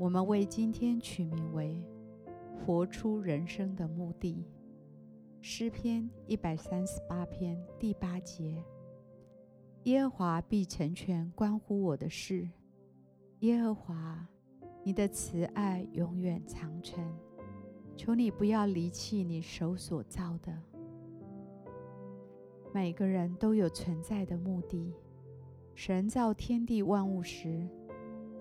我们为今天取名为“活出人生的目的”。诗篇一百三十八篇第八节：耶和华必成全关乎我的事。耶和华，你的慈爱永远长存。求你不要离弃你手所造的。每个人都有存在的目的。神造天地万物时，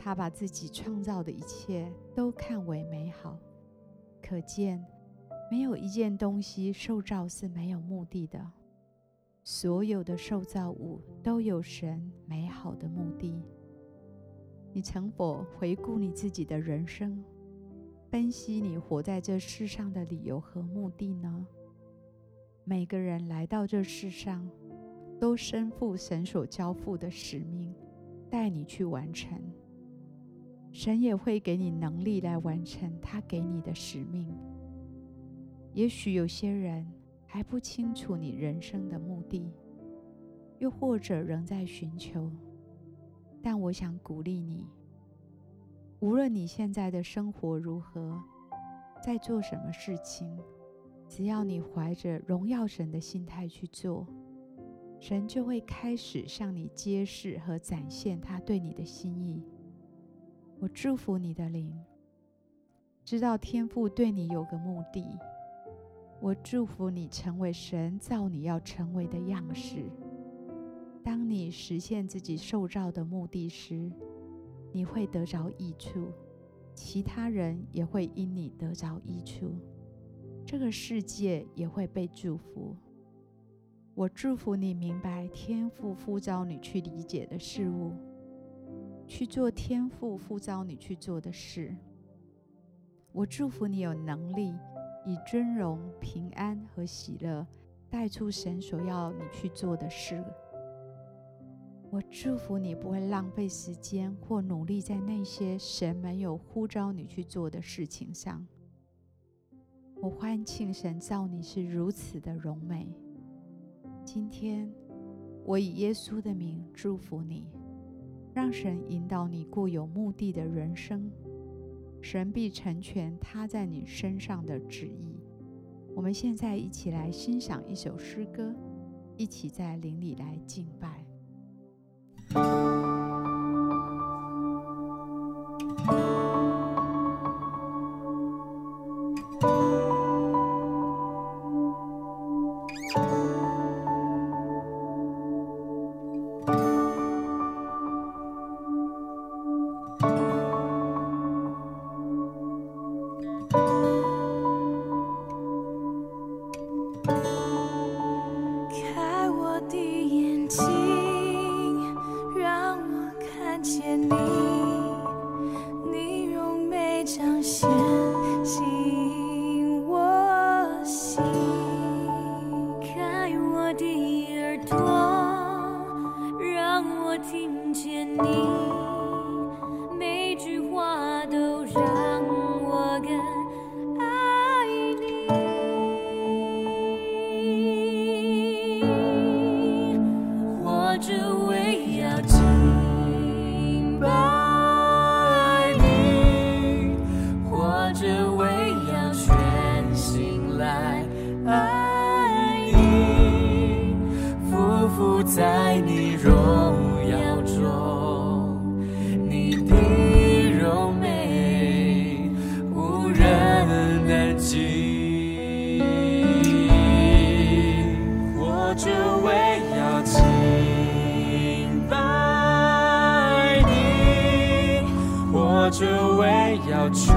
他把自己创造的一切都看为美好，可见没有一件东西受造是没有目的的。所有的受造物都有神美好的目的。你曾否回顾你自己的人生，分析你活在这世上的理由和目的呢？每个人来到这世上，都身负神所交付的使命，带你去完成。神也会给你能力来完成他给你的使命。也许有些人还不清楚你人生的目的，又或者仍在寻求，但我想鼓励你，无论你现在的生活如何，在做什么事情，只要你怀着荣耀神的心态去做，神就会开始向你揭示和展现他对你的心意。我祝福你的灵，知道天父对你有个目的。我祝福你成为神造你要成为的样式。当你实现自己受造的目的时，你会得着益处，其他人也会因你得着益处，这个世界也会被祝福。我祝福你明白天父呼召你去理解的事物。去做天父呼召你去做的事。我祝福你有能力以尊荣、平安和喜乐带出神所要你去做的事。我祝福你不会浪费时间或努力在那些神没有呼召你去做的事情上。我欢庆神造你是如此的荣美。今天，我以耶稣的名祝福你。让神引导你过有目的的人生，神必成全他在你身上的旨意。我们现在一起来欣赏一首诗歌，一起在灵里来敬拜。只为要敬拜你，活着为要全心来爱你，匍匐在你荣。只为要全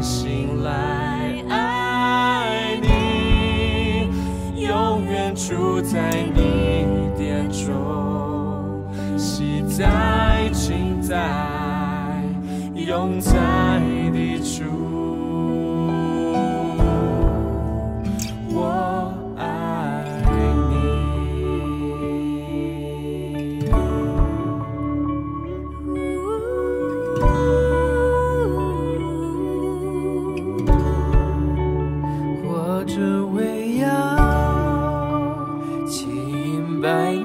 心来爱你，永远住在你眼中，喜在情在永在。by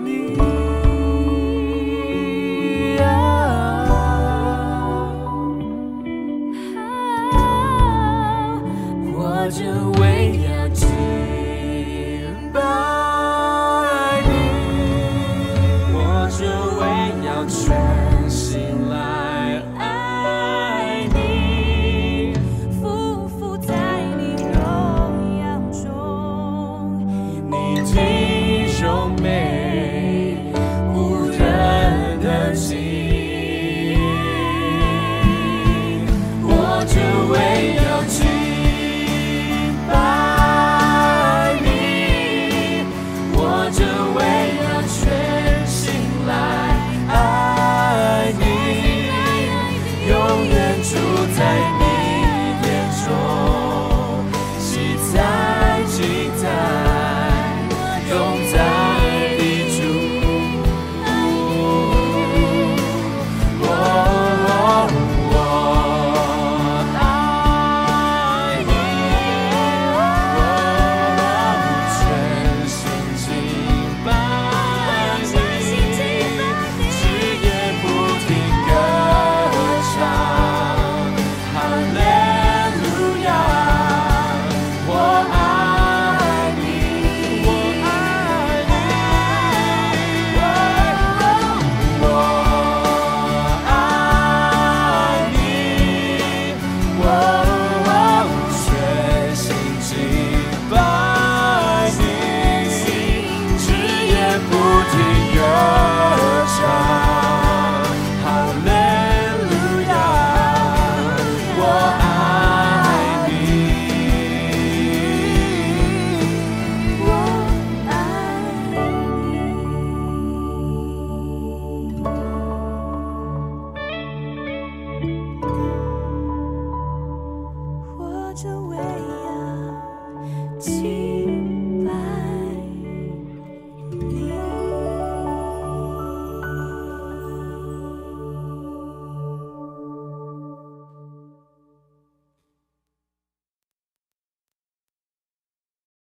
such